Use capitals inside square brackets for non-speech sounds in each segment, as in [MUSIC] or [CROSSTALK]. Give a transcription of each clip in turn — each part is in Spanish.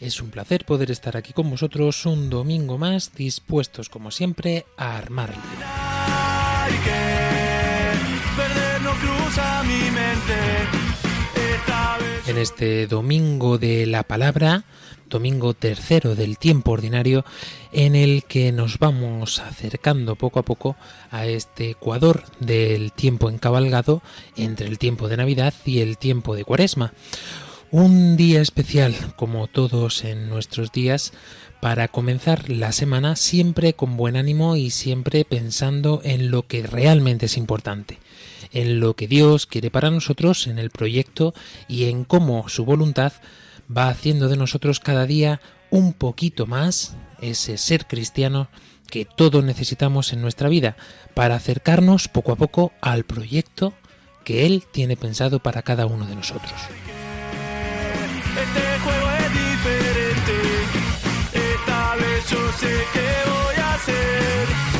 Es un placer poder estar aquí con vosotros un domingo más, dispuestos como siempre a armar lío. Hay que perder no cruza mi mente. Esta vez En este domingo de la palabra, domingo tercero del tiempo ordinario, en el que nos vamos acercando poco a poco a este ecuador del tiempo encabalgado entre el tiempo de Navidad y el tiempo de Cuaresma. Un día especial, como todos en nuestros días, para comenzar la semana siempre con buen ánimo y siempre pensando en lo que realmente es importante, en lo que Dios quiere para nosotros, en el proyecto y en cómo su voluntad va haciendo de nosotros cada día un poquito más ese ser cristiano que todos necesitamos en nuestra vida para acercarnos poco a poco al proyecto que Él tiene pensado para cada uno de nosotros. Este juego es diferente. Esta vez yo sé qué voy a hacer.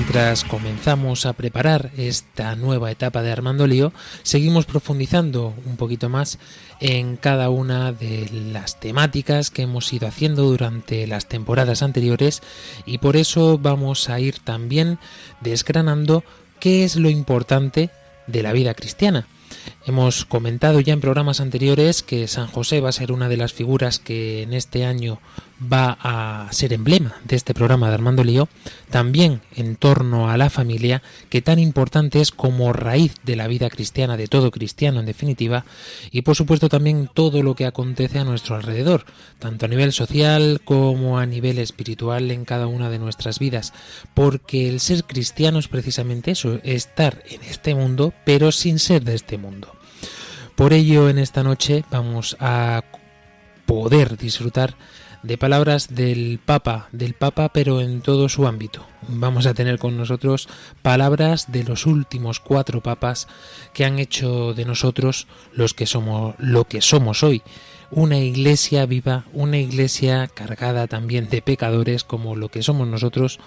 Mientras comenzamos a preparar esta nueva etapa de Armando Lío, seguimos profundizando un poquito más en cada una de las temáticas que hemos ido haciendo durante las temporadas anteriores y por eso vamos a ir también desgranando qué es lo importante de la vida cristiana. Hemos comentado ya en programas anteriores que San José va a ser una de las figuras que en este año va a ser emblema de este programa de Armando Lío, también en torno a la familia, que tan importante es como raíz de la vida cristiana, de todo cristiano en definitiva, y por supuesto también todo lo que acontece a nuestro alrededor, tanto a nivel social como a nivel espiritual en cada una de nuestras vidas, porque el ser cristiano es precisamente eso, estar en este mundo, pero sin ser de este mundo. Por ello, en esta noche vamos a poder disfrutar de palabras del Papa, del Papa pero en todo su ámbito. Vamos a tener con nosotros palabras de los últimos cuatro papas que han hecho de nosotros los que somos lo que somos hoy. Una iglesia viva, una iglesia cargada también de pecadores como lo que somos nosotros,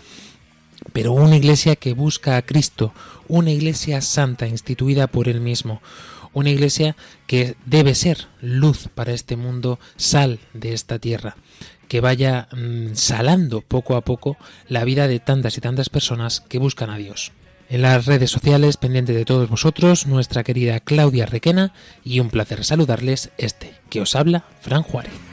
pero una iglesia que busca a Cristo, una iglesia santa instituida por él mismo, una iglesia que debe ser luz para este mundo, sal de esta tierra, que vaya mmm, salando poco a poco la vida de tantas y tantas personas que buscan a Dios. En las redes sociales, pendiente de todos vosotros, nuestra querida Claudia Requena y un placer saludarles este, que os habla, Fran Juárez.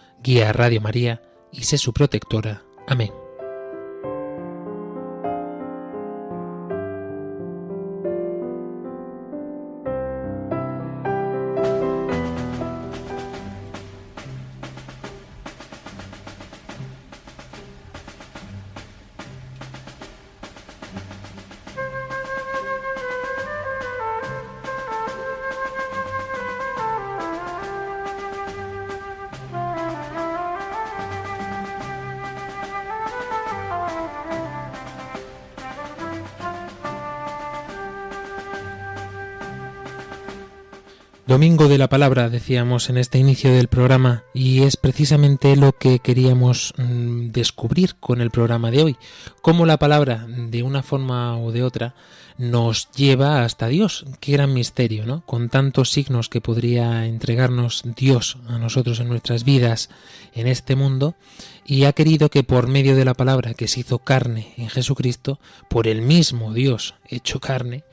guía a Radio María y sé su protectora. Amén. Domingo de la Palabra, decíamos en este inicio del programa, y es precisamente lo que queríamos mm, descubrir con el programa de hoy, cómo la palabra, de una forma o de otra, nos lleva hasta Dios. Qué gran misterio, ¿no? Con tantos signos que podría entregarnos Dios a nosotros en nuestras vidas en este mundo, y ha querido que por medio de la palabra que se hizo carne en Jesucristo, por el mismo Dios hecho carne,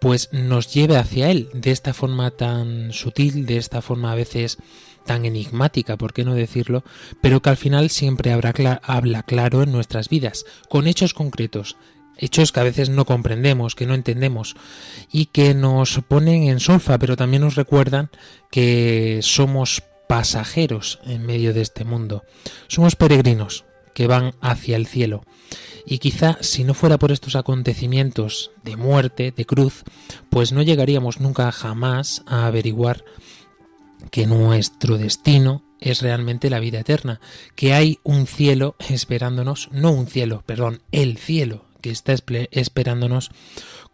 pues nos lleve hacia Él de esta forma tan sutil, de esta forma a veces tan enigmática, por qué no decirlo, pero que al final siempre habla claro en nuestras vidas, con hechos concretos, hechos que a veces no comprendemos, que no entendemos y que nos ponen en solfa, pero también nos recuerdan que somos pasajeros en medio de este mundo, somos peregrinos que van hacia el cielo y quizá si no fuera por estos acontecimientos de muerte, de cruz, pues no llegaríamos nunca jamás a averiguar que nuestro destino es realmente la vida eterna, que hay un cielo esperándonos, no un cielo, perdón, el cielo que está esperándonos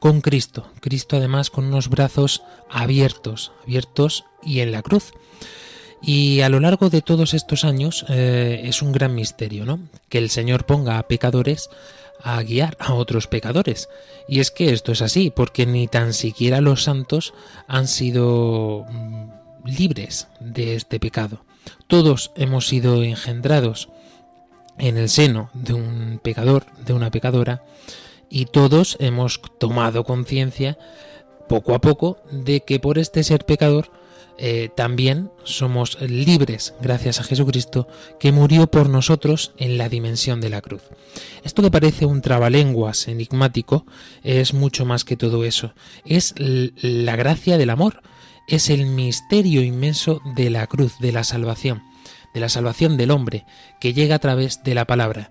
con Cristo. Cristo además con unos brazos abiertos, abiertos y en la cruz. Y a lo largo de todos estos años eh, es un gran misterio, ¿no? Que el Señor ponga a pecadores a guiar a otros pecadores. Y es que esto es así, porque ni tan siquiera los santos han sido mm, libres de este pecado. Todos hemos sido engendrados en el seno de un pecador, de una pecadora, y todos hemos tomado conciencia poco a poco de que por este ser pecador eh, también somos libres gracias a Jesucristo que murió por nosotros en la dimensión de la cruz. Esto que parece un trabalenguas enigmático es mucho más que todo eso. Es la gracia del amor, es el misterio inmenso de la cruz, de la salvación, de la salvación del hombre que llega a través de la palabra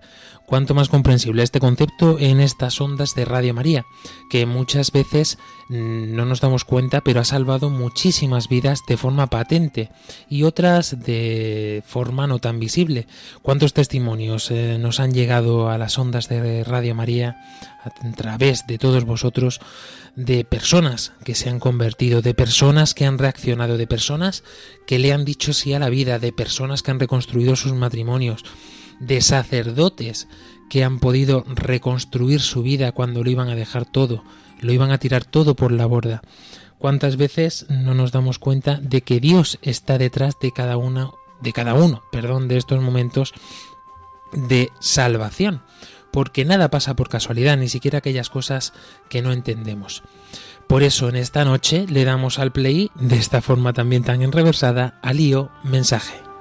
cuanto más comprensible este concepto en estas ondas de Radio María, que muchas veces mm, no nos damos cuenta, pero ha salvado muchísimas vidas de forma patente y otras de forma no tan visible. ¿Cuántos testimonios eh, nos han llegado a las ondas de Radio María a través de todos vosotros de personas que se han convertido, de personas que han reaccionado, de personas que le han dicho sí a la vida, de personas que han reconstruido sus matrimonios? de sacerdotes que han podido reconstruir su vida cuando lo iban a dejar todo, lo iban a tirar todo por la borda. ¿Cuántas veces no nos damos cuenta de que Dios está detrás de cada una de cada uno, perdón, de estos momentos de salvación? Porque nada pasa por casualidad, ni siquiera aquellas cosas que no entendemos. Por eso en esta noche le damos al play de esta forma también tan enreversada al lío mensaje.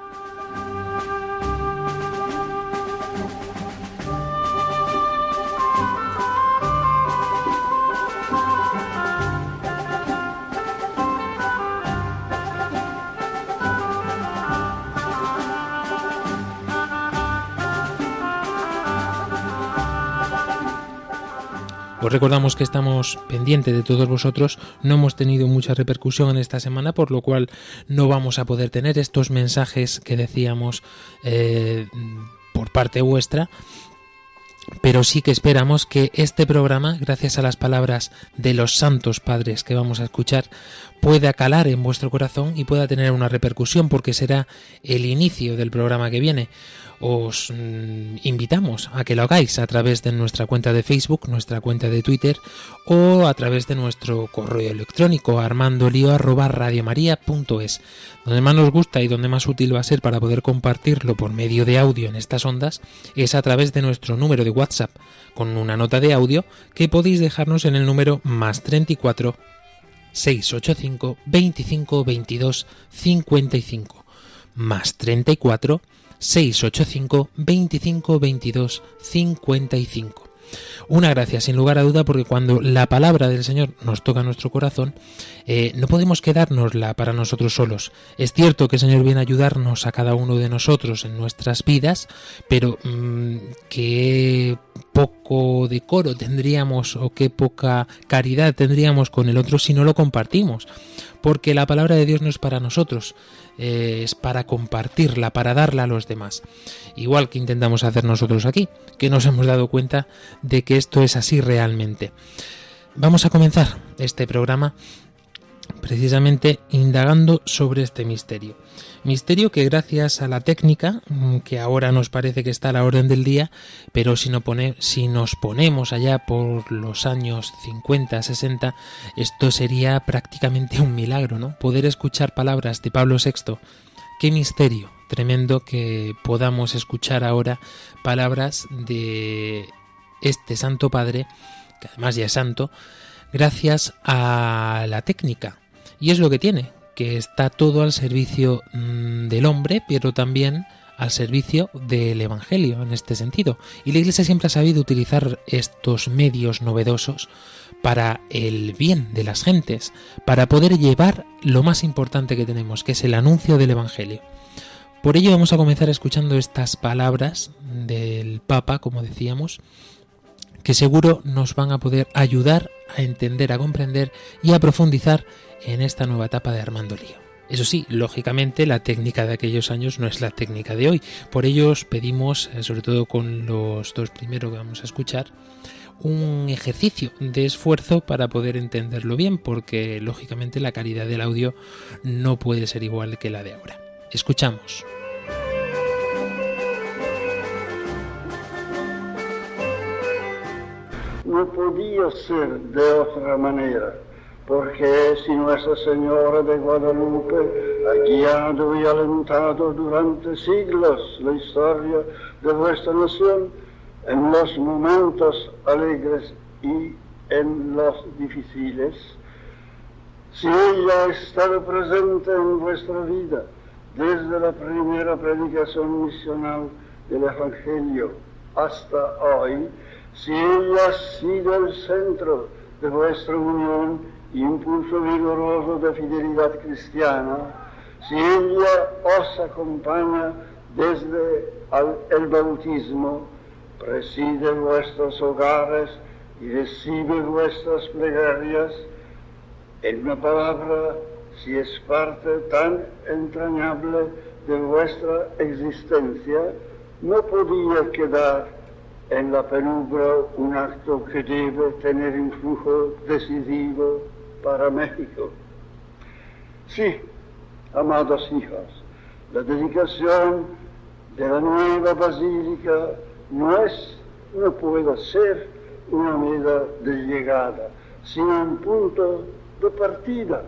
Os recordamos que estamos pendientes de todos vosotros, no hemos tenido mucha repercusión en esta semana, por lo cual no vamos a poder tener estos mensajes que decíamos eh, por parte vuestra, pero sí que esperamos que este programa, gracias a las palabras de los santos padres que vamos a escuchar, pueda calar en vuestro corazón y pueda tener una repercusión, porque será el inicio del programa que viene os mm, invitamos a que lo hagáis a través de nuestra cuenta de Facebook, nuestra cuenta de Twitter o a través de nuestro correo electrónico armandolio@radiomaria.es. Donde más nos gusta y donde más útil va a ser para poder compartirlo por medio de audio en estas ondas es a través de nuestro número de WhatsApp con una nota de audio que podéis dejarnos en el número más 34 685 25 22 55 más 34 685 25 22 55. Una gracia, sin lugar a duda, porque cuando la palabra del Señor nos toca nuestro corazón, eh, no podemos quedárnosla para nosotros solos. Es cierto que el Señor viene a ayudarnos a cada uno de nosotros en nuestras vidas, pero mm, qué poco decoro tendríamos o qué poca caridad tendríamos con el otro si no lo compartimos. Porque la palabra de Dios no es para nosotros, eh, es para compartirla, para darla a los demás. Igual que intentamos hacer nosotros aquí, que nos hemos dado cuenta de que esto es así realmente. Vamos a comenzar este programa precisamente indagando sobre este misterio. Misterio que gracias a la técnica, mm, que ahora nos parece que está a la orden del día, pero si, no si nos ponemos allá por los años 50, 60, esto sería prácticamente un milagro, ¿no? Poder escuchar palabras de Pablo VI. Qué misterio tremendo que podamos escuchar ahora palabras de este Santo Padre, que además ya es santo, gracias a la técnica. Y es lo que tiene, que está todo al servicio mm, del hombre, pero también al servicio del Evangelio en este sentido. Y la Iglesia siempre ha sabido utilizar estos medios novedosos para el bien de las gentes, para poder llevar lo más importante que tenemos, que es el anuncio del Evangelio. Por ello vamos a comenzar escuchando estas palabras del Papa, como decíamos, que seguro nos van a poder ayudar a entender, a comprender y a profundizar en esta nueva etapa de Armando Lío. Eso sí, lógicamente la técnica de aquellos años no es la técnica de hoy. Por ello os pedimos, eh, sobre todo con los dos primeros que vamos a escuchar, un ejercicio de esfuerzo para poder entenderlo bien, porque lógicamente la calidad del audio no puede ser igual que la de ahora. Escuchamos. No podía ser de otra manera porque si Nuestra Señora de Guadalupe ha guiado y alentado durante siglos la historia de vuestra nación en los momentos alegres y en los difíciles, si ella ha estado presente en vuestra vida desde la primera predicación misional del Evangelio hasta hoy, si ella ha sido el centro de vuestra unión impulso vigoroso de fidelidad cristiana, si ella os acompaña desde el bautismo, preside vuestros hogares y recibe vuestras plegarias, en una palabra, si es parte tan entrañable de vuestra existencia, no podía quedar en la penumbra un acto que debe tener influjo decisivo para México. Sí, amados hijos, la dedicación de la nueva basílica no es, no puede ser una medida de llegada, sino un punto de partida.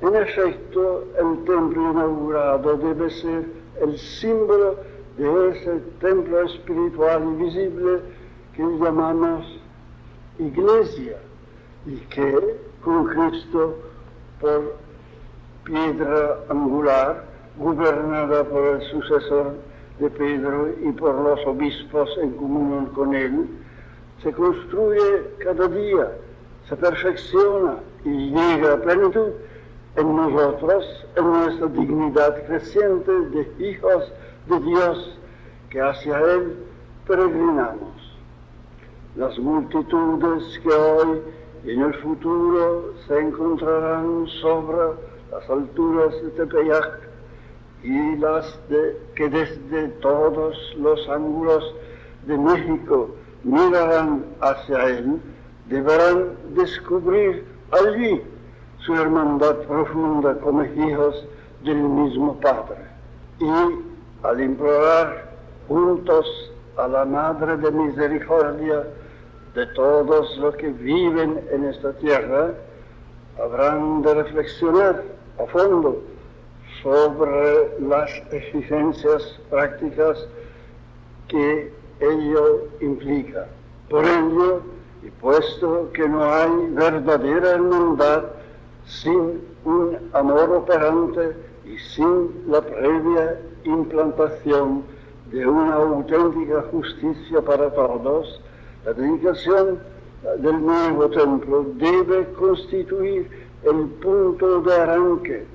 En efecto, el templo inaugurado debe ser el símbolo de ese templo espiritual invisible que llamamos iglesia y que con Cristo por piedra angular, gobernada por el sucesor de Pedro y por los obispos en comunión con él, se construye cada día, se perfecciona y llega a plenitud en nosotros, en nuestra dignidad creciente de hijos de Dios que hacia Él peregrinamos. Las multitudes que hoy y en el futuro se encontrarán sobre las alturas de Tepeyac y las que desde todos los ángulos de México mirarán hacia él, deberán descubrir allí su hermandad profunda como hijos del mismo Padre. Y al implorar juntos a la Madre de Misericordia, de todos los que viven en esta tierra habrán de reflexionar a fondo sobre las exigencias prácticas que ello implica. Por ello, y puesto que no hay verdadera hermandad sin un amor operante y sin la previa implantación de una auténtica justicia para todos, la dedicación del nuevo templo debe constituir el punto de arranque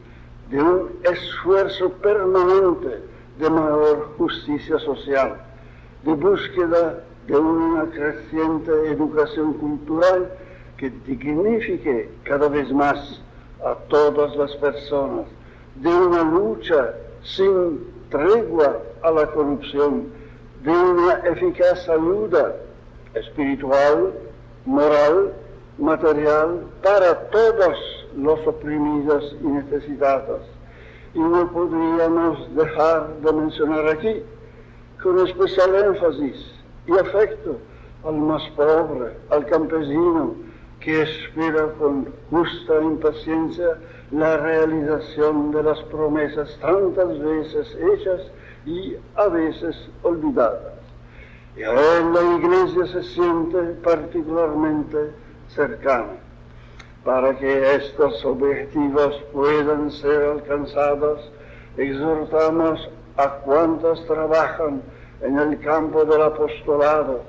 de un esfuerzo permanente de mayor justicia social, de búsqueda de una creciente educación cultural que dignifique cada vez más a todas las personas, de una lucha sin tregua a la corrupción, de una eficaz ayuda espiritual, moral, material para todos los oprimidos y necesitados. Y no podríamos dejar de mencionar aquí, con especial énfasis y afecto, al más pobre, al campesino, que espera con justa impaciencia la realización de las promesas tantas veces hechas y a veces olvidadas. Y a él la iglesia se siente particularmente cercana. Para que estos objetivos puedan ser alcanzados, exhortamos a cuantos trabajan en el campo del apostolado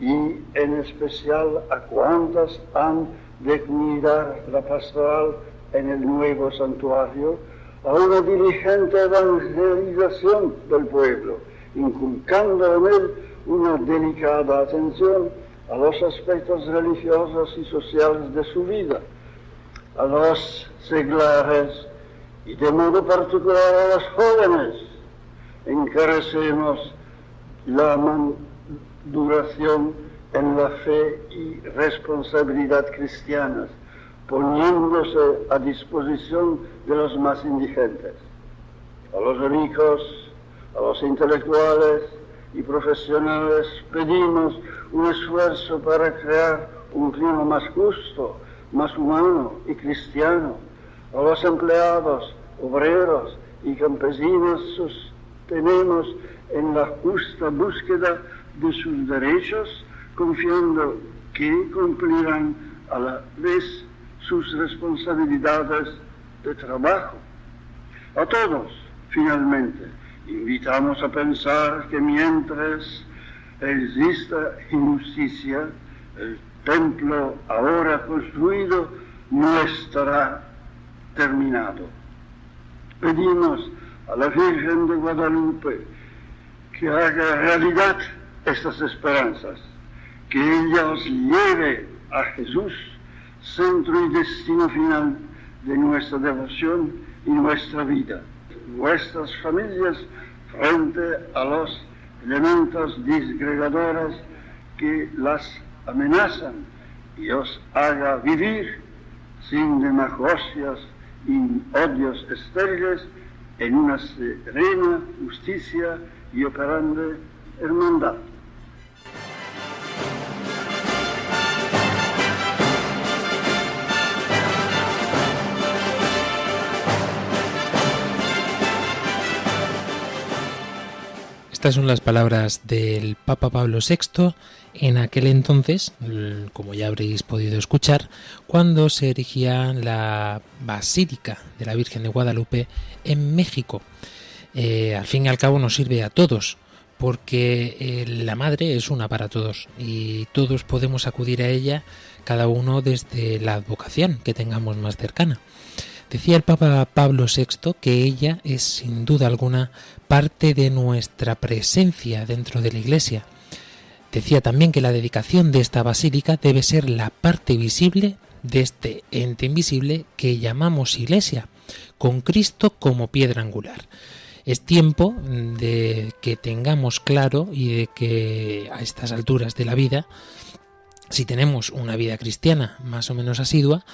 y en especial a cuantos han de cuidar la pastoral en el nuevo santuario, a una diligente evangelización del pueblo, inculcando en él una delicada atención a los aspectos religiosos y sociales de su vida, a los seglares y de modo particular a los jóvenes. Encarecemos la duración en la fe y responsabilidad cristianas, poniéndose a disposición de los más indigentes, a los ricos, a los intelectuales y profesionales pedimos un esfuerzo para crear un clima más justo, más humano y cristiano. A los empleados, obreros y campesinos sostenemos en la justa búsqueda de sus derechos, confiando que cumplirán a la vez sus responsabilidades de trabajo. A todos, finalmente, invitamos a pensar que mientras exista injusticia, el templo ahora construido no estará terminado. Pedimos a la Virgen de Guadalupe que haga realidad estas esperanzas, que ella os lleve a Jesús, centro y destino final de nuestra devoción y nuestra vida. Vuestras familias frente a los elementos disgregadores que las amenazan y os haga vivir sin demagogias y odios estériles en una serena justicia y operando hermandad. Estas son las palabras del Papa Pablo VI en aquel entonces, como ya habréis podido escuchar, cuando se erigía la Basílica de la Virgen de Guadalupe en México. Eh, al fin y al cabo nos sirve a todos, porque eh, la madre es una para todos y todos podemos acudir a ella, cada uno desde la advocación que tengamos más cercana. Decía el Papa Pablo VI que ella es sin duda alguna parte de nuestra presencia dentro de la Iglesia. Decía también que la dedicación de esta basílica debe ser la parte visible de este ente invisible que llamamos Iglesia, con Cristo como piedra angular. Es tiempo de que tengamos claro y de que a estas alturas de la vida, si tenemos una vida cristiana más o menos asidua,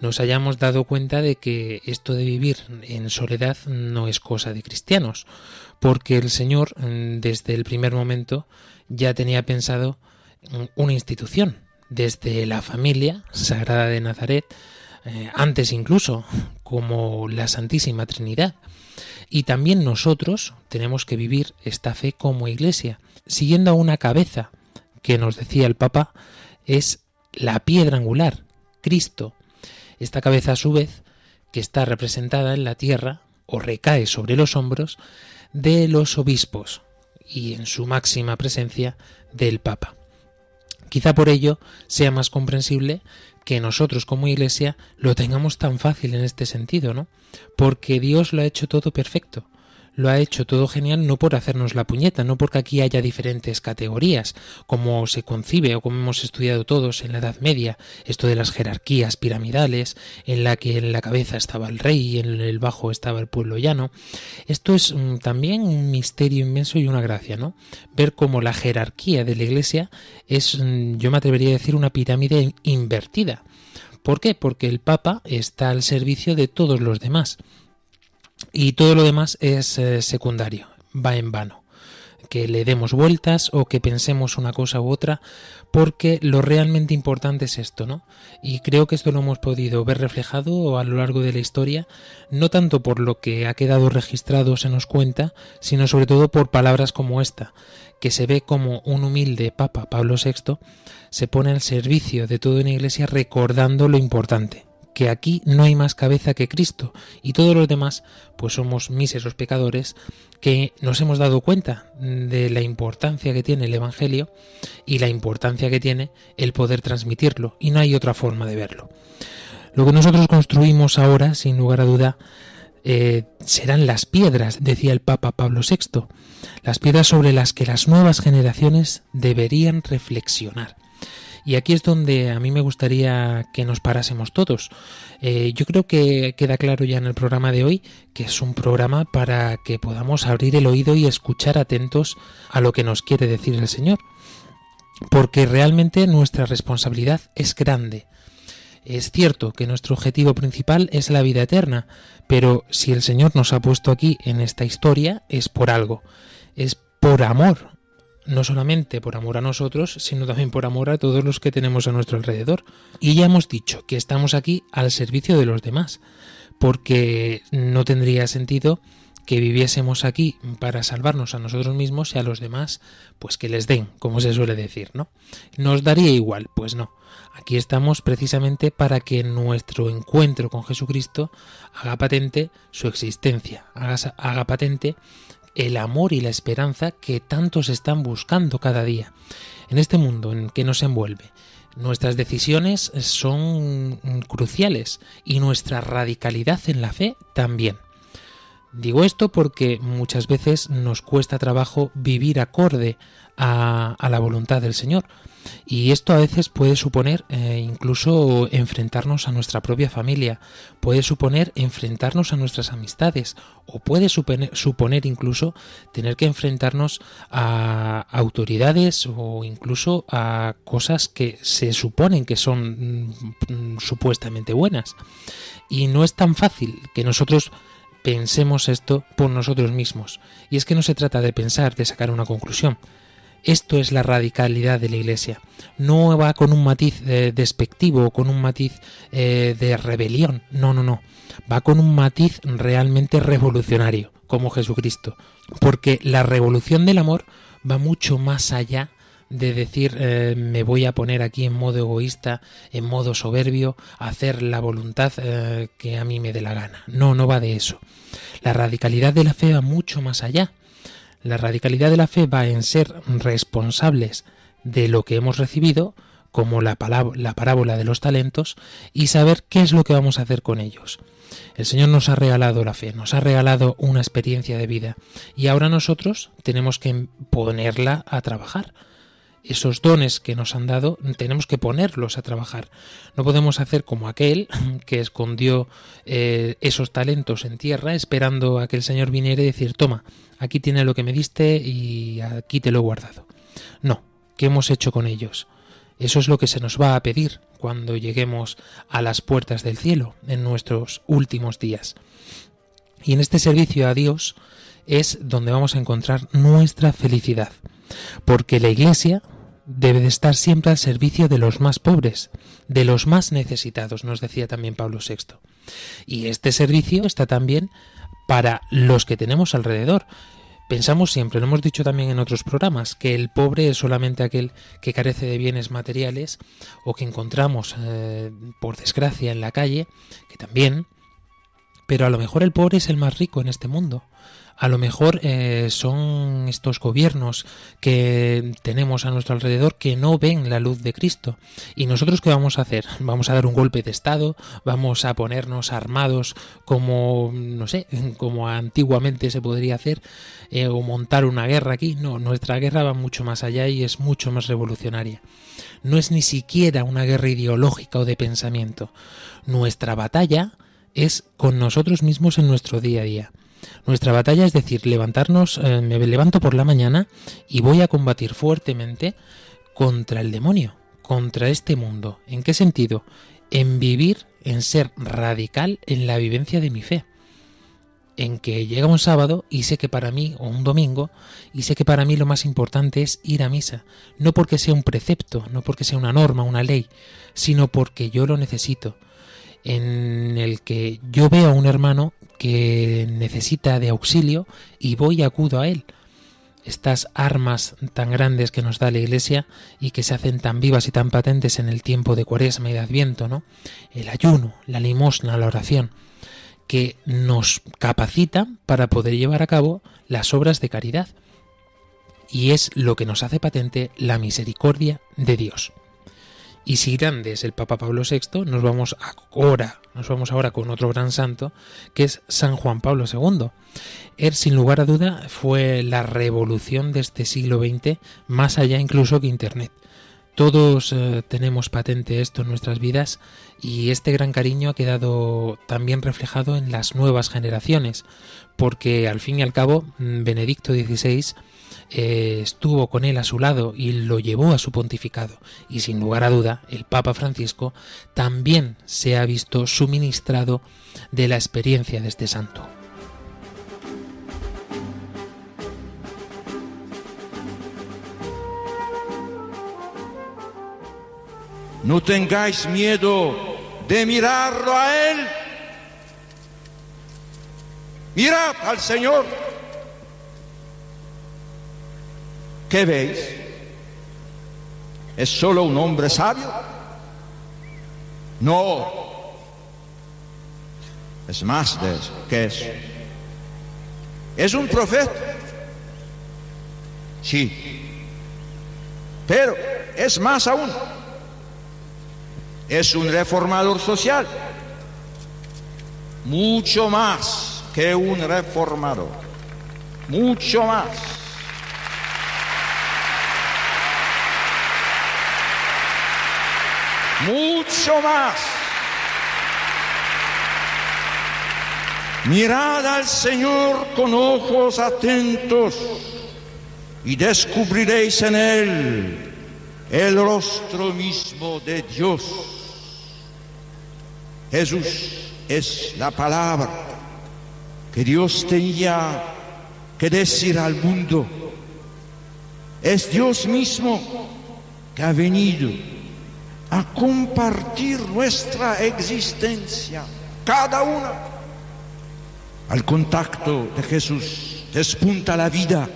nos hayamos dado cuenta de que esto de vivir en soledad no es cosa de cristianos, porque el Señor mm, desde el primer momento ya tenía pensado una institución, desde la familia sagrada de Nazaret, eh, antes incluso como la Santísima Trinidad. Y también nosotros tenemos que vivir esta fe como iglesia, siguiendo a una cabeza que nos decía el Papa es la piedra angular, Cristo. Esta cabeza a su vez que está representada en la tierra o recae sobre los hombros de los obispos y en su máxima presencia del Papa. Quizá por ello sea más comprensible que nosotros como iglesia lo tengamos tan fácil en este sentido, ¿no? Porque Dios lo ha hecho todo perfecto lo ha hecho todo genial no por hacernos la puñeta, no porque aquí haya diferentes categorías, como se concibe o como hemos estudiado todos en la Edad Media, esto de las jerarquías piramidales, en la que en la cabeza estaba el rey y en el bajo estaba el pueblo llano. Esto es mm, también un misterio inmenso y una gracia, ¿no? Ver cómo la jerarquía de la Iglesia es, mm, yo me atrevería a decir, una pirámide invertida ¿Por qué? Porque el Papa está al servicio de todos los demás. Y todo lo demás es eh, secundario, va en vano que le demos vueltas o que pensemos una cosa u otra, porque lo realmente importante es esto, ¿no? Y creo que esto lo hemos podido ver reflejado a lo largo de la historia, no tanto por lo que ha quedado registrado se nos cuenta, sino sobre todo por palabras como esta, que se ve como un humilde Papa Pablo VI se pone al servicio de toda una iglesia recordando lo importante, que aquí no hay más cabeza que Cristo y todos los demás pues somos míseros pecadores que nos hemos dado cuenta de la importancia que tiene el Evangelio y la importancia que tiene el poder transmitirlo y no hay otra forma de verlo. Lo que nosotros construimos ahora, sin lugar a duda, eh, serán las piedras, decía el Papa Pablo VI, las piedras sobre las que las nuevas generaciones deberían reflexionar. Y aquí es donde a mí me gustaría que nos parásemos todos. Eh, yo creo que queda claro ya en el programa de hoy que es un programa para que podamos abrir el oído y escuchar atentos a lo que nos quiere decir el Señor. Porque realmente nuestra responsabilidad es grande. Es cierto que nuestro objetivo principal es la vida eterna, pero si el Señor nos ha puesto aquí en esta historia es por algo, es por amor, no solamente por amor a nosotros, sino también por amor a todos los que tenemos a nuestro alrededor. Y ya hemos dicho que estamos aquí al servicio de los demás, porque no tendría sentido que viviésemos aquí para salvarnos a nosotros mismos y a los demás, pues que les den, como se suele decir, ¿no? ¿Nos daría igual? Pues no. Aquí estamos precisamente para que nuestro encuentro con Jesucristo haga patente su existencia, haga, haga patente el amor y la esperanza que tantos están buscando cada día. En este mundo en que nos envuelve, nuestras decisiones son cruciales y nuestra radicalidad en la fe también. Digo esto porque muchas veces nos cuesta trabajo vivir acorde a, la voluntad del Señor. Y esto a veces puede suponer eh, incluso enfrentarnos a nuestra propia familia, puede suponer enfrentarnos a nuestras amistades o puede suponer, incluso tener que enfrentarnos a autoridades o incluso a cosas que se suponen que son mm, supuestamente buenas. Y no es tan fácil que nosotros pensemos esto por nosotros mismos. Y es que no se trata de pensar, de sacar una conclusión, esto es la radicalidad de la Iglesia. No va con un matiz eh, despectivo con un matiz eh, de rebelión. No, no, no. Va con un matiz realmente revolucionario, como Jesucristo. Porque la revolución del amor va mucho más allá de decir eh, me voy a poner aquí en modo egoísta, en modo soberbio, hacer la voluntad que a mí me dé la gana. No, no va de eso. La radicalidad de la fe va mucho más allá. La radicalidad de la fe va en ser responsables de lo que hemos recibido, como la, la parábola de los talentos, y saber qué es lo que vamos a hacer con ellos. El Señor nos ha regalado la fe, nos ha regalado una experiencia de vida, y ahora nosotros tenemos que ponerla a trabajar esos dones que nos han dado tenemos que ponerlos a trabajar. No podemos hacer como aquel [CLEARS THROAT] que escondió eh, esos talentos en tierra esperando a que el Señor viniera y decir, toma, aquí tiene lo que me diste y aquí te lo he guardado. No, ¿qué hemos hecho con ellos? Eso es lo que se nos va a pedir cuando lleguemos a las puertas del cielo en nuestros últimos días. Y en este servicio a Dios es donde vamos a encontrar nuestra felicidad, porque la Iglesia debe de estar siempre al servicio de los más pobres, de los más necesitados, nos decía también Pablo VI. Y este servicio está también para los que tenemos alrededor. Pensamos siempre, lo hemos dicho también en otros programas, que el pobre es solamente aquel que carece de bienes materiales o que encontramos, eh, por desgracia, en la calle, que también, pero a lo mejor el pobre es el más rico en este mundo a lo mejor eh, son estos gobiernos que tenemos a nuestro alrededor que no ven la luz de Cristo. ¿Y nosotros qué vamos a hacer? ¿Vamos a dar un golpe de Estado? ¿Vamos a ponernos armados como, no sé, [LAUGHS] como antiguamente se podría hacer? Eh, ¿O montar una guerra aquí? No, nuestra guerra va mucho más allá y es mucho más revolucionaria. No es ni siquiera una guerra ideológica o de pensamiento. Nuestra batalla es con nosotros mismos en nuestro día a día. Nuestra batalla es decir, levantarnos, eh, me levanto por la mañana y voy a combatir fuertemente contra el demonio, contra este mundo. ¿En qué sentido? en vivir, en ser radical en la vivencia de mi fe. En que llega un sábado y sé que para mí, o un domingo, y sé que para mí lo más importante es ir a misa, no porque sea un precepto, no porque sea una norma, una ley, sino porque yo lo necesito, en el que yo veo a un hermano que necesita de auxilio y voy y acudo a él. Estas armas tan grandes que nos da la Iglesia y que se hacen tan vivas y tan patentes en el tiempo de Cuaresma y de Adviento, ¿no? El ayuno, la limosna, la oración, que nos capacitan para poder llevar a cabo las obras de caridad. Y es lo que nos hace patente la misericordia de Dios. Y si grande es el Papa Pablo VI, nos vamos ahora, nos vamos ahora con otro gran santo, que es San Juan Pablo II. Él, sin lugar a duda, fue la revolución de este siglo XX, más allá incluso que Internet. Todos eh, tenemos patente esto en nuestras vidas y este gran cariño ha quedado también reflejado en las nuevas generaciones, porque al fin y al cabo mm, Benedicto XVI eh, estuvo con él a su lado y lo llevó a su pontificado. Y sin lugar a duda, el Papa Francisco también se ha visto suministrado de la experiencia de este santo. No tengáis miedo de mirarlo a Él. Mirad al Señor. ¿Qué veis? ¿Es solo un hombre sabio? No. Es más de eso que eso. ¿Es un profeta? Sí. Pero es más aún. Es un reformador social. Mucho más que un reformador. Mucho más. Mucho más. Mirad al Señor con ojos atentos y descubriréis en Él el rostro mismo de Dios. Jesús es la palabra que Dios tenía que decir al mundo. Es Dios mismo que ha venido a compartir nuestra existencia, cada una. Al contacto de Jesús despunta la vida.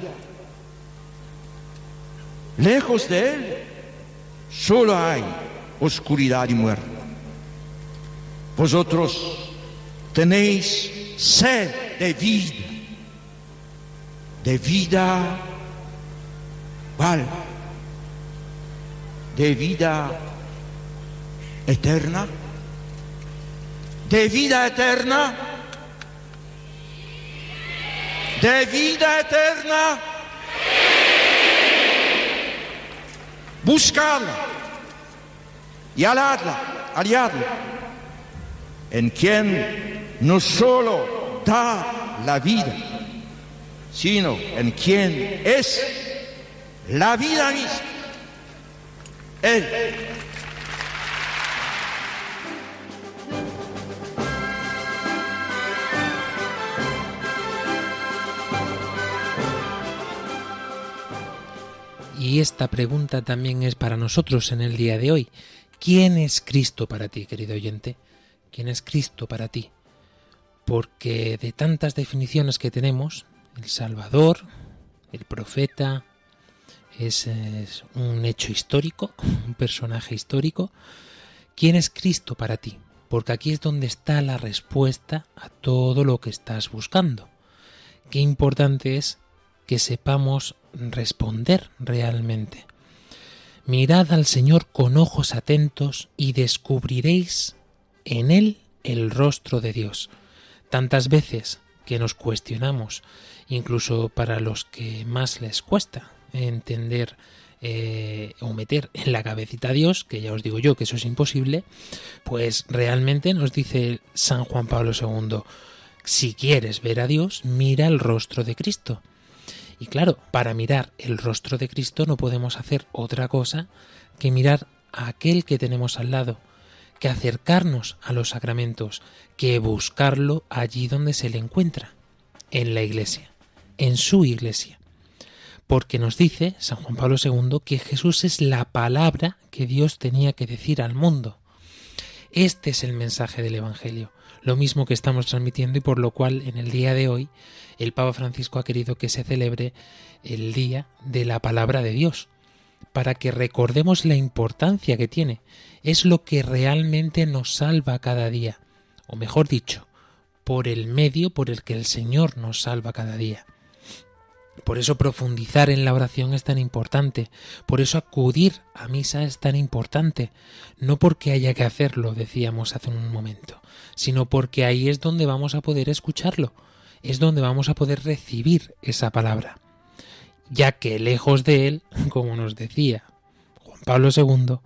Lejos de Él solo hay oscuridad y muerte. Vosotros tenéis sed de vida, de vida, ¿cuál? De vida eterna, de vida eterna, de vida eterna. Buscadla y aladla, aliadla, en quien no solo da la vida, sino en quien es la vida misma. Él Y esta pregunta también es para nosotros en el día de hoy. ¿Quién es Cristo para ti, querido oyente? ¿Quién es Cristo para ti? Porque de tantas definiciones que tenemos, el Salvador, el profeta, es, un hecho histórico, [LAUGHS] un personaje histórico. ¿Quién es Cristo para ti? Porque aquí es donde está la respuesta a todo lo que estás buscando. Qué importante es que sepamos responder realmente. Mirad al Señor con ojos atentos y descubriréis en Él el rostro de Dios. Tantas veces que nos cuestionamos, incluso para los que más les cuesta entender eh, o meter en la cabecita a Dios, que ya os digo yo que eso es imposible, pues realmente nos dice San Juan Pablo II, si quieres ver a Dios, mira el rostro de Cristo. Y claro, para mirar el rostro de Cristo no podemos hacer otra cosa que mirar a aquel que tenemos al lado, que acercarnos a los sacramentos, que buscarlo allí donde se le encuentra, en la iglesia, en su iglesia. Porque nos dice San Juan Pablo II que Jesús es la palabra que Dios tenía que decir al mundo. Este es el mensaje del Evangelio, lo mismo que estamos transmitiendo y por lo cual en el día de hoy el Papa Francisco ha querido que se celebre el Día de la Palabra de Dios, para que recordemos la importancia que tiene. Es lo que realmente nos salva cada día, o mejor dicho, por el medio por el que el Señor nos salva cada día. Por eso profundizar en la oración es tan importante, por eso acudir a misa es tan importante, no porque haya que hacerlo, decíamos hace un momento, sino porque ahí es donde vamos a poder escucharlo, es donde vamos a poder recibir esa palabra, ya que lejos de él, [LAUGHS] como nos decía Juan Pablo II,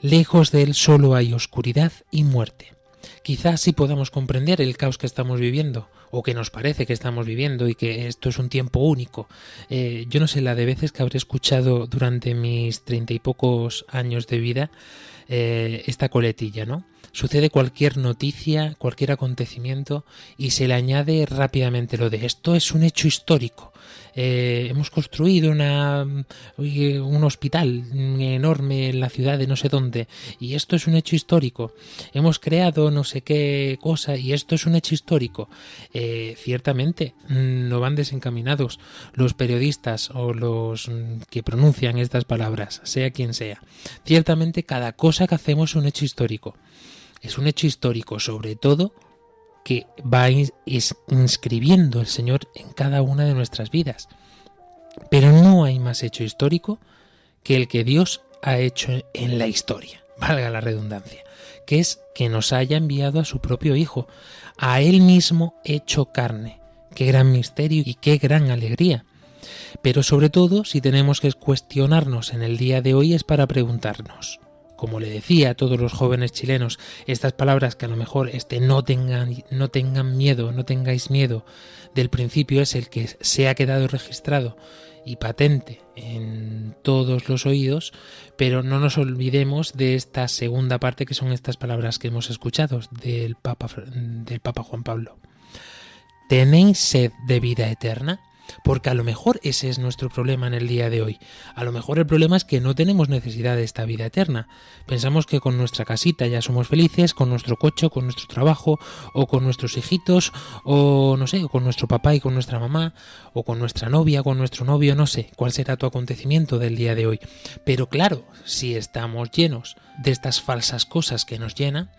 lejos de él solo hay oscuridad y muerte. Quizás sí podamos comprender el caos que estamos viviendo, o que nos parece que estamos viviendo y que esto es un tiempo único. Eh, yo no sé la de veces que habré escuchado durante mis treinta y pocos años de vida eh, esta coletilla, ¿no? Sucede cualquier noticia, cualquier acontecimiento y se le añade rápidamente lo de esto es un hecho histórico. Eh, hemos construido una, un hospital enorme en la ciudad de no sé dónde y esto es un hecho histórico. Hemos creado no sé qué cosa y esto es un hecho histórico. Eh, ciertamente no van desencaminados los periodistas o los que pronuncian estas palabras, sea quien sea. Ciertamente cada cosa que hacemos es un hecho histórico. Es un hecho histórico sobre todo que va inscribiendo el Señor en cada una de nuestras vidas. Pero no hay más hecho histórico que el que Dios ha hecho en la historia, [LAUGHS] valga la redundancia, que es que nos haya enviado a su propio Hijo, a Él mismo hecho carne. Qué gran misterio y qué gran alegría. Pero sobre todo, si tenemos que cuestionarnos en el día de hoy es para preguntarnos, como le decía a todos los jóvenes chilenos, estas palabras que a lo mejor este no tengan, no tengan miedo, no tengáis miedo, del principio es el que se ha quedado registrado y patente en todos los oídos, pero no nos olvidemos de esta segunda parte que son estas palabras que hemos escuchado del Papa, del Papa Juan Pablo. ¿Tenéis sed de vida eterna? Porque a lo mejor ese es nuestro problema en el día de hoy. A lo mejor el problema es que no tenemos necesidad de esta vida eterna. Pensamos que con nuestra casita ya somos felices, con nuestro coche, con nuestro trabajo, o con nuestros hijitos, o no sé, con nuestro papá y con nuestra mamá, o con nuestra novia, con nuestro novio, no sé cuál será tu acontecimiento del día de hoy. Pero claro, si estamos llenos de estas falsas cosas que nos llenan,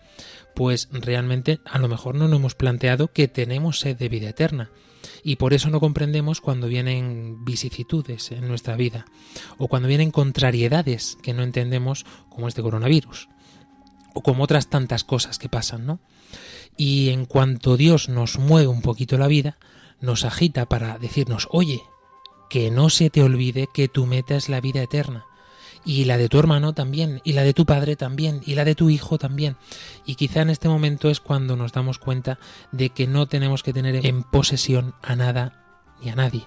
pues realmente a lo mejor no nos hemos planteado que tenemos sed de vida eterna y por eso no comprendemos cuando vienen vicisitudes en nuestra vida o cuando vienen contrariedades que no entendemos como este coronavirus o como otras tantas cosas que pasan, ¿no? Y en cuanto Dios nos mueve un poquito la vida, nos agita para decirnos, oye, que no se te olvide que tu meta es la vida eterna y la de tu hermano también, y la de tu padre también, y la de tu hijo también. Y quizá en este momento es cuando nos damos cuenta de que no tenemos que tener en posesión a nada ni a nadie.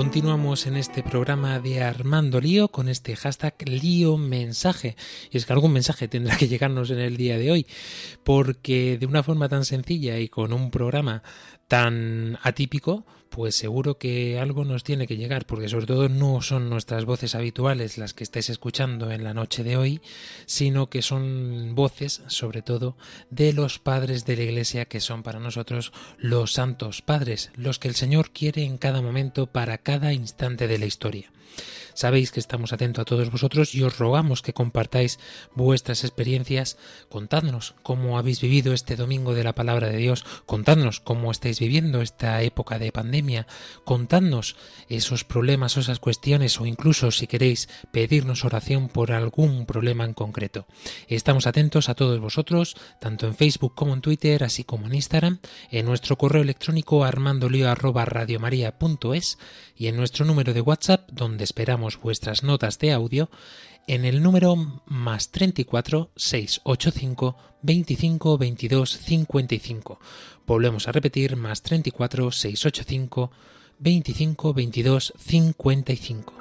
Continuamos en este programa de Armando Lío con este hashtag Lío Mensaje. Y es que algún mensaje tendrá que llegarnos en el día de hoy, porque de una forma tan sencilla y con un programa tan atípico, pues seguro que algo nos tiene que llegar, porque sobre todo no son nuestras voces habituales las que estáis escuchando en la noche de hoy, sino que son voces, sobre todo, de los padres de la Iglesia, que son para nosotros los santos padres, los que el Señor quiere en cada momento para cada instante de la historia. Sabéis que estamos atentos a todos vosotros y os rogamos que compartáis vuestras experiencias. Contadnos cómo habéis vivido este domingo de la palabra de Dios. Contadnos cómo estáis viviendo esta época de pandemia. Contadnos esos problemas o esas cuestiones o incluso si queréis pedirnos oración por algún problema en concreto. Estamos atentos a todos vosotros, tanto en Facebook como en Twitter, así como en Instagram, en nuestro correo electrónico armandolio@radiomaria.es y en nuestro número de WhatsApp donde esperamos vuestras notas de audio en el número más 34 685 25 22 55. Volvemos a repetir más 34 685 25 22 55.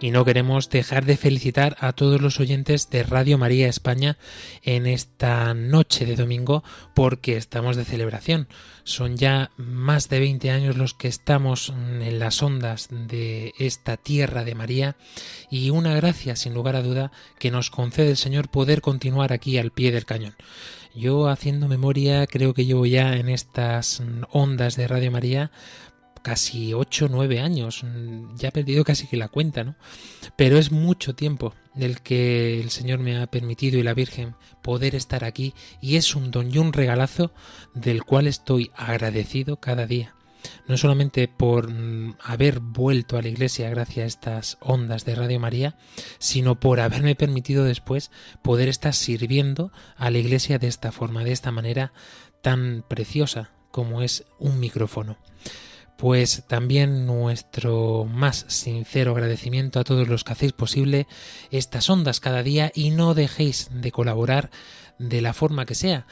Y no queremos dejar de felicitar a todos los oyentes de Radio María España en esta noche de domingo porque estamos de celebración. Son ya más de 20 años los que estamos en las ondas de esta tierra de María y una gracia sin lugar a duda que nos concede el Señor poder continuar aquí al pie del cañón. Yo haciendo memoria creo que llevo ya en estas ondas de Radio María casi 8 o 9 años, mm, ya he perdido casi que la cuenta, ¿no? Pero es mucho tiempo del que el Señor me ha permitido y la Virgen poder estar aquí y es un don y un regalazo del cual estoy agradecido cada día. No solamente por mm, haber vuelto a la iglesia gracias a estas ondas de Radio María, sino por haberme permitido después poder estar sirviendo a la iglesia de esta forma, de esta manera tan preciosa como es un micrófono pues también nuestro más sincero agradecimiento a todos los que hacéis posible estas ondas cada día y no dejéis de colaborar de la forma que sea.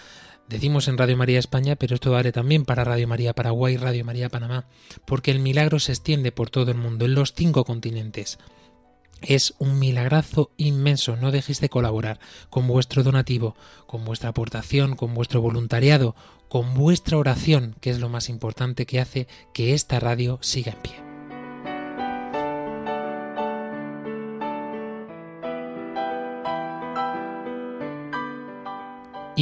Decimos en Radio María España, pero esto vale también para Radio María Paraguay, Radio María Panamá, porque el milagro se extiende por todo el mundo, en los cinco continentes. Es un milagrazo inmenso. No dejéis de colaborar con vuestro donativo, con vuestra aportación, con vuestro voluntariado, con vuestra oración, que es lo más importante que hace que esta radio siga en pie.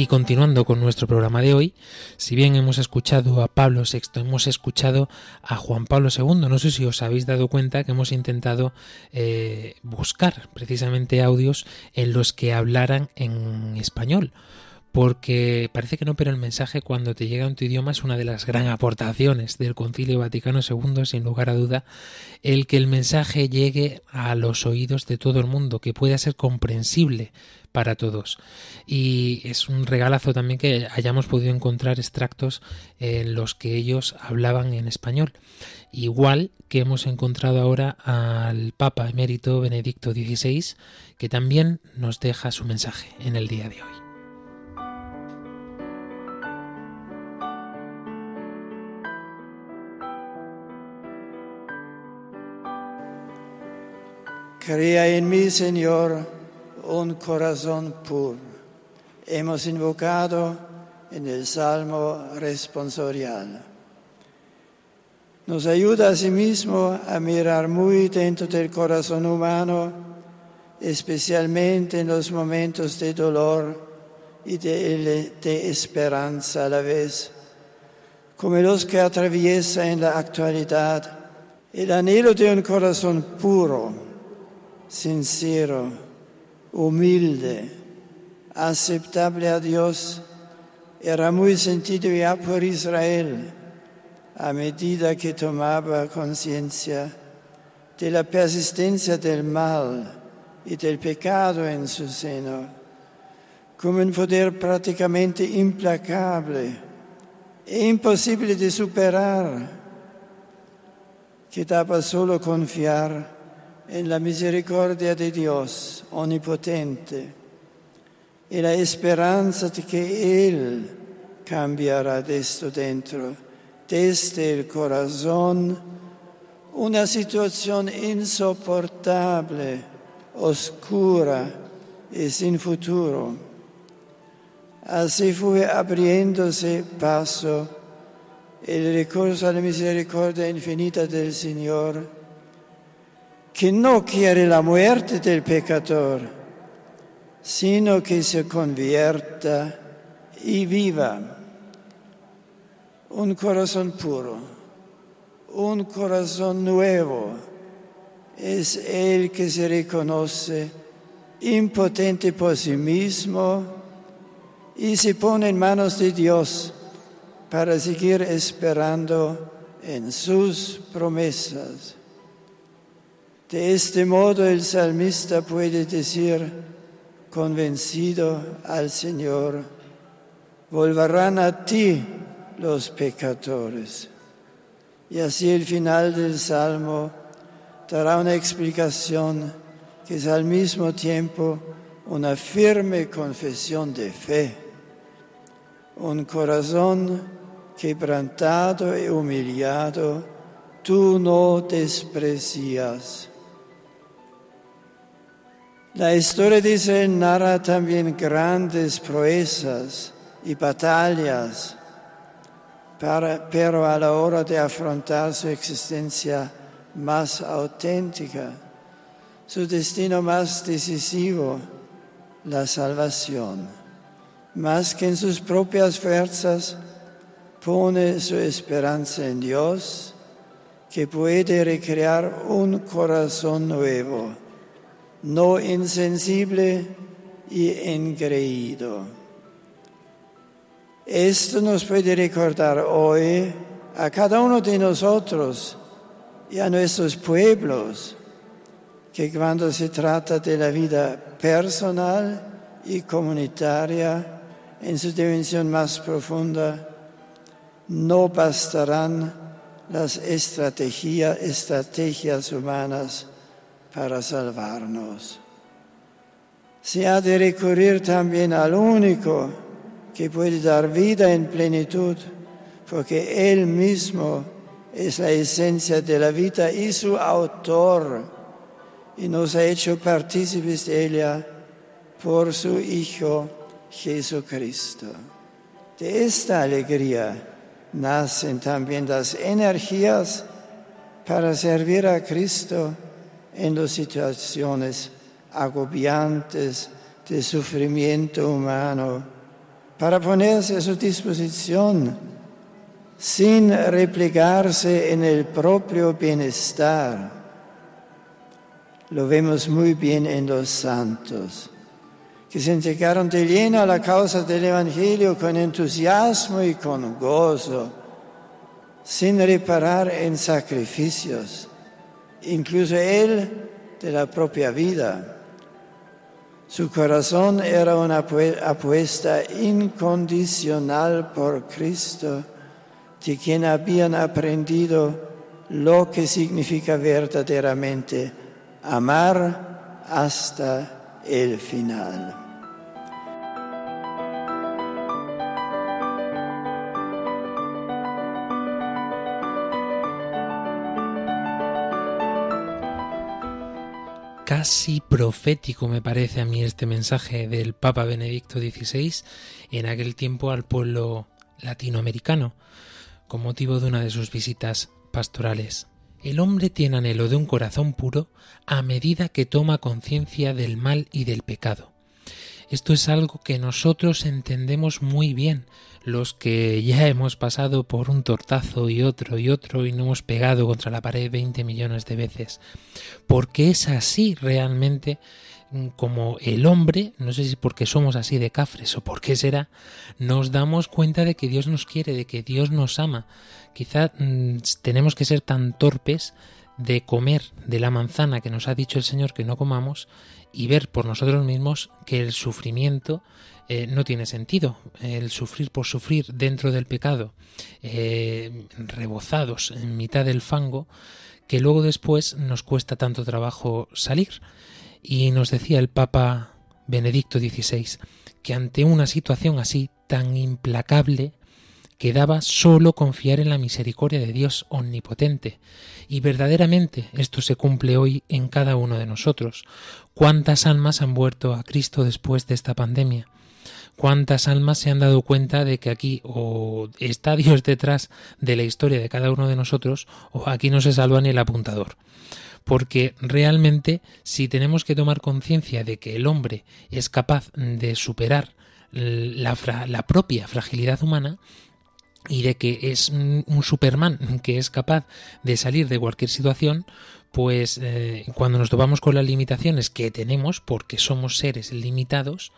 Y continuando con nuestro programa de hoy, si bien hemos escuchado a Pablo VI, hemos escuchado a Juan Pablo II, no sé si os habéis dado cuenta que hemos intentado eh, buscar precisamente audios en los que hablaran en español porque parece que no, pero el mensaje cuando te llega en tu idioma es una de las gran aportaciones del Concilio Vaticano II, sin lugar a duda, el que el mensaje llegue a los oídos de todo el mundo, que pueda ser comprensible para todos. Y es un regalazo también que hayamos podido encontrar extractos en los que ellos hablaban en español. Igual que hemos encontrado ahora al Papa emérito Benedicto XVI, que también nos deja su mensaje en el día de hoy. Crea en mí, Señor, un corazón puro. Hemos invocado en el Salmo responsorial. Nos ayuda asimismo a mirar muy dentro del corazón humano, especialmente en los momentos de dolor y de, esperanza a la vez, como los que atraviesa en la actualidad el anhelo de un corazón puro sincero, humilde, aceptable a Dios, era muy sentido ya por Israel a medida que tomaba conciencia de la persistencia del mal y del pecado en su seno, como un poder prácticamente implacable e imposible de superar, que daba solo confiar en la misericordia de Dios omnipotente y la esperanza de que Él cambiará de esto dentro, desde el corazón, una situación insoportable, oscura y sin futuro. Así fue abriéndose paso el recurso a la misericordia infinita del Señor, que no quiere la muerte del pecador, sino que se convierta y viva. Un corazón puro, un corazón nuevo, es el que se reconoce impotente por sí mismo y se pone en manos de Dios para seguir esperando en sus promesas. De este modo el salmista puede decir, convencido al Señor, volverán a ti los pecadores. Y así el final del Salmo dará una explicación que es al mismo tiempo una firme confesión de fe, un corazón quebrantado y humillado, tú no desprecias. La historia Israel narra también grandes proezas y batallas, pero a la hora de afrontar su existencia más auténtica, su destino más decisivo, la salvación. Más que en sus propias fuerzas, pone su esperanza en Dios, que puede recrear un corazón nuevo no insensible y engreído. Esto nos puede recordar hoy a cada uno de nosotros y a nuestros pueblos que cuando se trata de la vida personal y comunitaria en su dimensión más profunda, no bastarán las estrategias humanas para salvarnos. Se ha de recurrir también al único que puede dar vida en plenitud, porque Él mismo es la esencia de la vida y su autor, y nos ha hecho partícipes de ella por su Hijo Jesucristo. De esta alegría nacen también las energías para servir a Cristo en las situaciones agobiantes de sufrimiento humano, para ponerse a su disposición sin replegarse en el propio bienestar. Lo vemos muy bien en los santos, que se entregaron de lleno a la causa del Evangelio con entusiasmo y con gozo, sin reparar en sacrificios incluso él de la propia vida. Su corazón era una apuesta incondicional por Cristo, de quien habían aprendido lo que significa verdaderamente amar hasta el final. Casi profético me parece a mí este mensaje del Papa Benedicto XVI en aquel tiempo al pueblo latinoamericano, con motivo de una de sus visitas pastorales. El hombre tiene anhelo de un corazón puro a medida que toma conciencia del mal y del pecado. Esto es algo que nosotros entendemos muy bien, los que ya hemos pasado por un tortazo y otro y otro y no hemos pegado contra la pared 20 millones de veces. Porque es así realmente mm, como el hombre, no sé si porque somos así de cafres o por qué será, nos damos cuenta de que Dios nos quiere, de que Dios nos ama. Quizá mm, tenemos que ser tan torpes de comer de la manzana que nos ha dicho el Señor que no comamos y ver por nosotros mismos que el sufrimiento eh, no tiene sentido. El sufrir por sufrir dentro del pecado, eh, rebozados en mitad del fango, que luego después nos cuesta tanto trabajo salir. Y nos decía el Papa Benedicto XVI que ante una situación así tan implacable, quedaba solo confiar en la misericordia de Dios omnipotente. Y verdaderamente esto se cumple hoy en cada uno de nosotros. ¿Cuántas almas han vuelto a Cristo después de esta pandemia? ¿Cuántas almas se han dado cuenta de que aquí o está Dios detrás de la historia de cada uno de nosotros o aquí no se salva ni el apuntador? porque realmente si tenemos que tomar conciencia de que el hombre es capaz de superar la, la, propia fragilidad humana, y de que es un Superman que es capaz de salir de cualquier situación, pues eh, cuando nos topamos con las limitaciones que tenemos, porque somos seres limitados,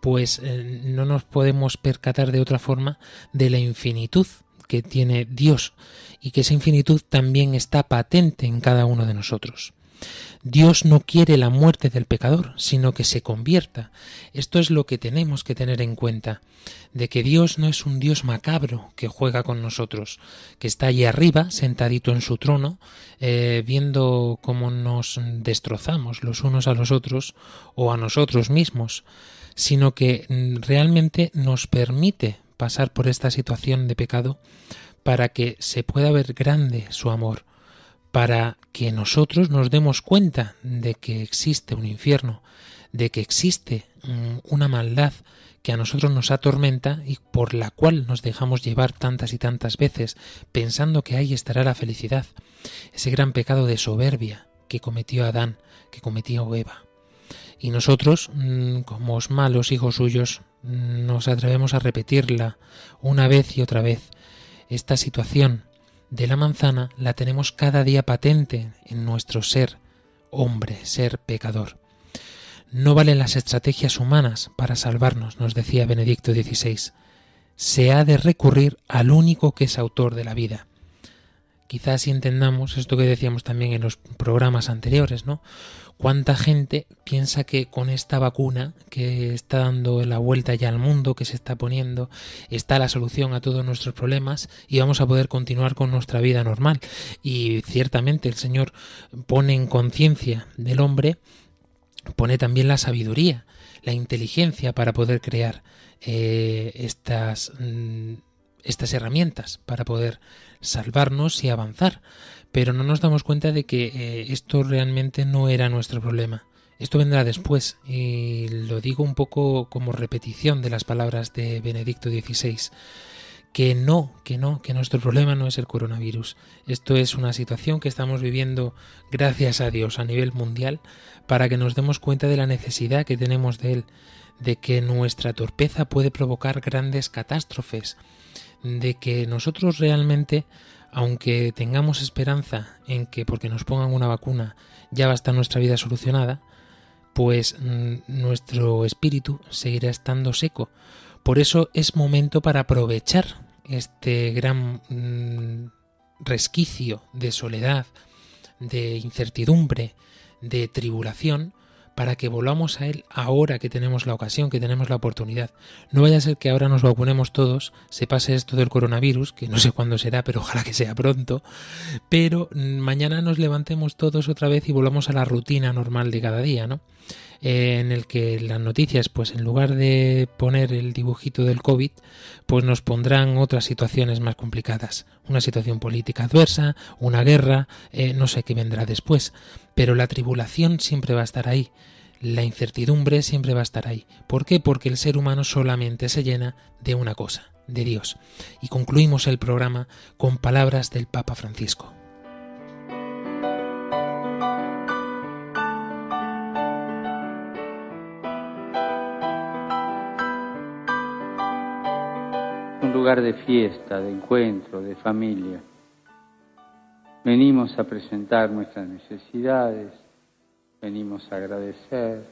pues eh, no nos podemos percatar de otra forma de la infinitud que tiene Dios y que esa infinitud también está patente en cada uno de nosotros. Dios no quiere la muerte del pecador, sino que se convierta. Esto es lo que tenemos que tener en cuenta, de que Dios no es un Dios macabro que juega con nosotros, que está allí arriba, sentadito en su trono, eh, viendo cómo nos destrozamos los unos a los otros o a nosotros mismos, sino que mm, realmente nos permite pasar por esta situación de pecado para que se pueda ver grande su amor para que nosotros nos demos cuenta de que existe un infierno, de que existe mm, una maldad que a nosotros nos atormenta y por la cual nos dejamos llevar tantas y tantas veces pensando que ahí estará la felicidad, ese gran pecado de soberbia que cometió Adán, que cometió Eva. Y nosotros, mm, como malos hijos suyos, mm, nos atrevemos a repetirla una vez y otra vez, esta situación de la manzana la tenemos cada día patente en nuestro ser hombre, ser pecador. No valen las estrategias humanas para salvarnos, nos decía Benedicto XVI. Se ha de recurrir al único que es autor de la vida, quizás si entendamos esto que decíamos también en los programas anteriores, ¿no? Cuánta gente piensa que con esta vacuna que está dando la vuelta ya al mundo, que se está poniendo, está la solución a todos nuestros problemas y vamos a poder continuar con nuestra vida normal. Y ciertamente el Señor pone en conciencia del hombre, pone también la sabiduría, la inteligencia para poder crear eh, mm, estas herramientas, para poder salvarnos y avanzar. Pero no nos damos cuenta de que eh, esto realmente no era nuestro problema. Esto vendrá después, y lo digo un poco como repetición de las palabras de Benedicto XVI, que no, que no, que nuestro problema no es el coronavirus. Esto es una situación que estamos viviendo, gracias a Dios, a nivel mundial, para que nos demos cuenta de la necesidad que tenemos de él, de que nuestra torpeza puede provocar grandes catástrofes, de que nosotros realmente, aunque tengamos esperanza en que porque nos pongan una vacuna ya va a estar nuestra vida solucionada, pues mm, nuestro espíritu seguirá estando seco. Por eso es momento para aprovechar este gran mm, resquicio de soledad, de incertidumbre, de tribulación, para que volvamos a Él ahora que tenemos la ocasión, que tenemos la oportunidad. No vaya a ser que ahora nos vacunemos todos, se pase esto del coronavirus, que no sé cuándo será, pero ojalá que sea pronto, pero mañana nos levantemos todos otra vez y volvamos a la rutina normal de cada día, ¿no? Eh, en el que las noticias, pues en lugar de poner el dibujito del COVID, pues nos pondrán otras situaciones más complicadas. Una situación política adversa, una guerra, eh, no sé qué vendrá después. Pero la tribulación siempre va a estar ahí. La incertidumbre siempre va a estar ahí. ¿Por qué? Porque el ser humano solamente se llena de una cosa, de Dios. Y concluimos el programa con palabras del Papa Francisco. Lugar de fiesta, de encuentro, de familia. Venimos a presentar nuestras necesidades, venimos a agradecer,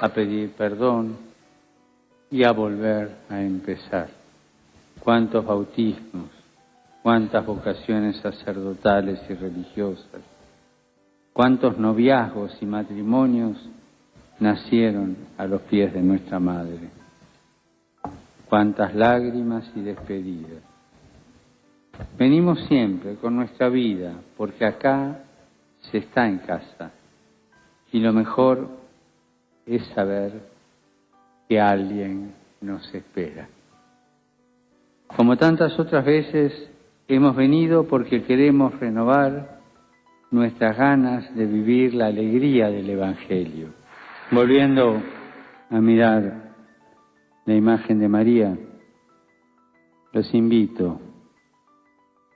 a pedir perdón y a volver a empezar. Cuántos bautismos, cuántas vocaciones sacerdotales y religiosas, cuántos noviazgos y matrimonios nacieron a los pies de nuestra Madre, cuántas lágrimas y despedidas. Venimos siempre con nuestra vida, porque acá se está en casa. Y lo mejor es saber que alguien nos espera. Como tantas otras veces, hemos venido porque queremos renovar nuestras ganas de vivir la alegría del Evangelio. Volviendo a mirar la imagen de María, los invito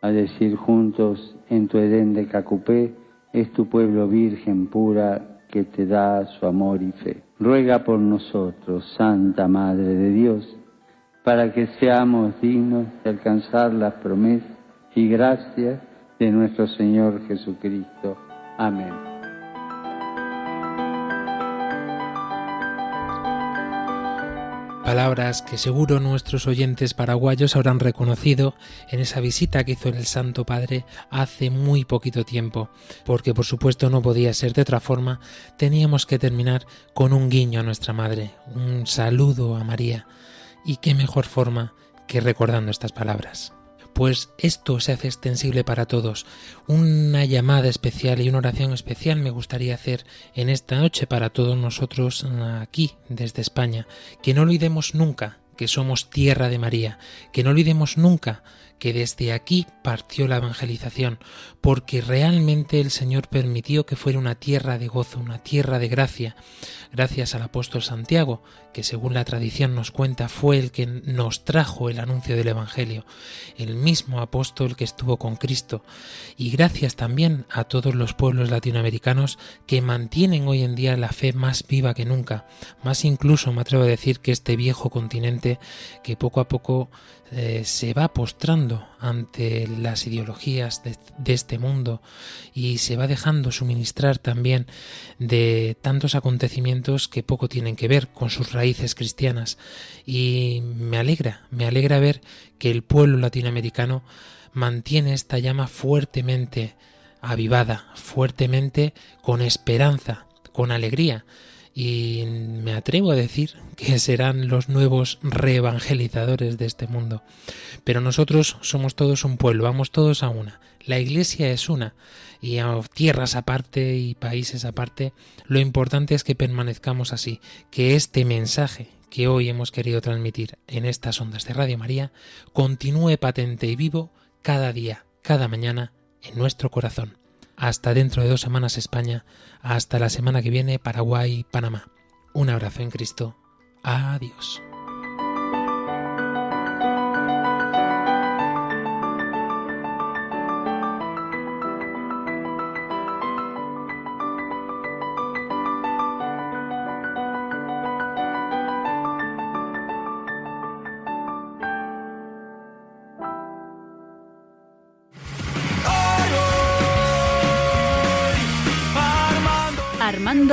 a decir juntos, en tu Edén de Cacupé es tu pueblo virgen pura que te da su amor y fe. Ruega por nosotros, Santa Madre de Dios, para que seamos dignos de alcanzar las promesas y gracias de nuestro Señor Jesucristo. Amén. Palabras que seguro nuestros oyentes paraguayos habrán reconocido en esa visita que hizo el Santo Padre hace muy poquito tiempo, porque por supuesto no podía ser de otra forma, teníamos que terminar con un guiño a nuestra Madre, un saludo a María, y qué mejor forma que recordando estas palabras pues esto se hace extensible para todos. Una llamada especial y una oración especial me gustaría hacer en esta noche para todos nosotros aquí, desde España. Que no olvidemos nunca que somos tierra de María, que no olvidemos nunca que desde aquí partió la evangelización, porque realmente el Señor permitió que fuera una tierra de gozo, una tierra de gracia, gracias al apóstol Santiago, que según la tradición nos cuenta fue el que nos trajo el anuncio del Evangelio, el mismo apóstol que estuvo con Cristo, y gracias también a todos los pueblos latinoamericanos que mantienen hoy en día la fe más viva que nunca, más incluso me atrevo a decir que este viejo continente que poco a poco eh, se va postrando ante las ideologías de, de, este mundo y se va dejando suministrar también de tantos acontecimientos que poco tienen que ver con sus raíces cristianas. Y me alegra, me alegra ver que el pueblo latinoamericano mantiene esta llama fuertemente avivada, fuertemente con esperanza, con alegría y me atrevo a decir que serán los nuevos reevangelizadores de este mundo. Pero nosotros somos todos un pueblo, vamos todos a una. La Iglesia es una y a tierras aparte y países aparte, lo importante es que permanezcamos así, que este mensaje que hoy hemos querido transmitir en estas ondas de Radio María continúe patente y vivo cada día, cada mañana en nuestro corazón. Hasta dentro de dos semanas España. Hasta la semana que viene Paraguay, Panamá. Un abrazo en Cristo. Adiós.